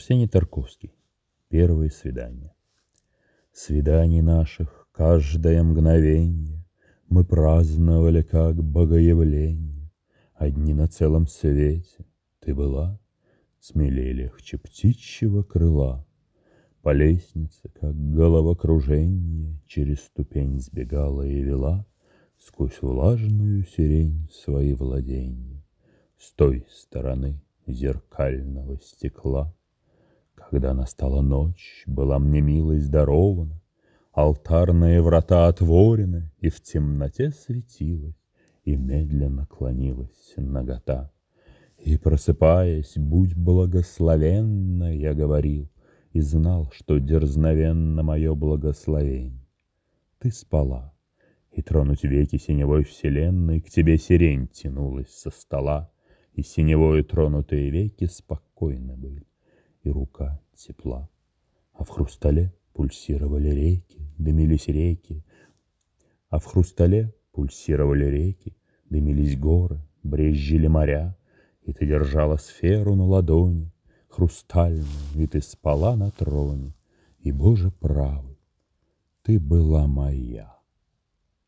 Арсений Тарковский. Первые свидания. Свиданий наших каждое мгновенье Мы праздновали как богоявление. Одни на целом свете ты была, Смелее легче птичьего крыла. По лестнице, как головокружение, Через ступень сбегала и вела Сквозь влажную сирень свои владения С той стороны зеркального стекла. Когда настала ночь, была мне милость дарована, Алтарные врата отворены, И в темноте светилась, И медленно клонилась нагота. И, просыпаясь, будь благословенна, Я говорил, и знал, что дерзновенно Мое благословение. Ты спала, и тронуть веки синевой вселенной К тебе сирень тянулась со стола, И синевою тронутые веки спокойны были, И рука тепла. А в хрустале пульсировали реки, Дымились реки, А в хрустале пульсировали реки, Дымились горы, брезжили моря, И ты держала сферу на ладони, Хрустальную, и ты спала на троне, И, Боже правый, ты была моя.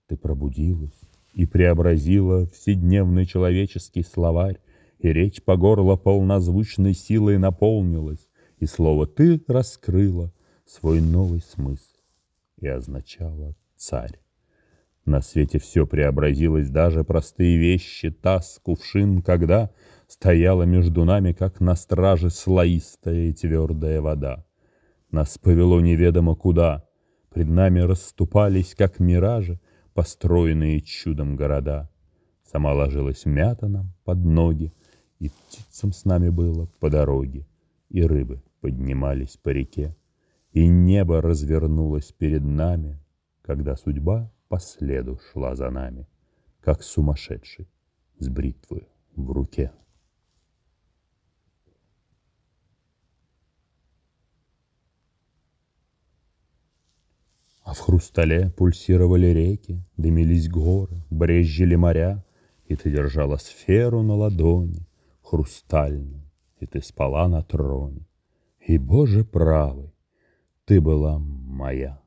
Ты пробудилась и преобразила Вседневный человеческий словарь, И речь по горло полнозвучной силой наполнилась, И слово «ты» раскрыла свой новый смысл И означало «царь». На свете все преобразилось, даже простые вещи, таз, кувшин, когда Стояла между нами, как на страже, слоистая и твердая вода. Нас повело неведомо куда, пред нами расступались, как миражи, построенные чудом города. Сама ложилась мята нам под ноги, и птицам с нами было по дороге, и рыбы поднимались по реке, и небо развернулось перед нами, когда судьба по следу шла за нами, как сумасшедший с бритвой в руке. А в хрустале пульсировали реки, Дымились горы, брезжили моря, И ты держала сферу на ладони, Хрустальную, и ты спала на троне. И, Боже правый, ты была моя.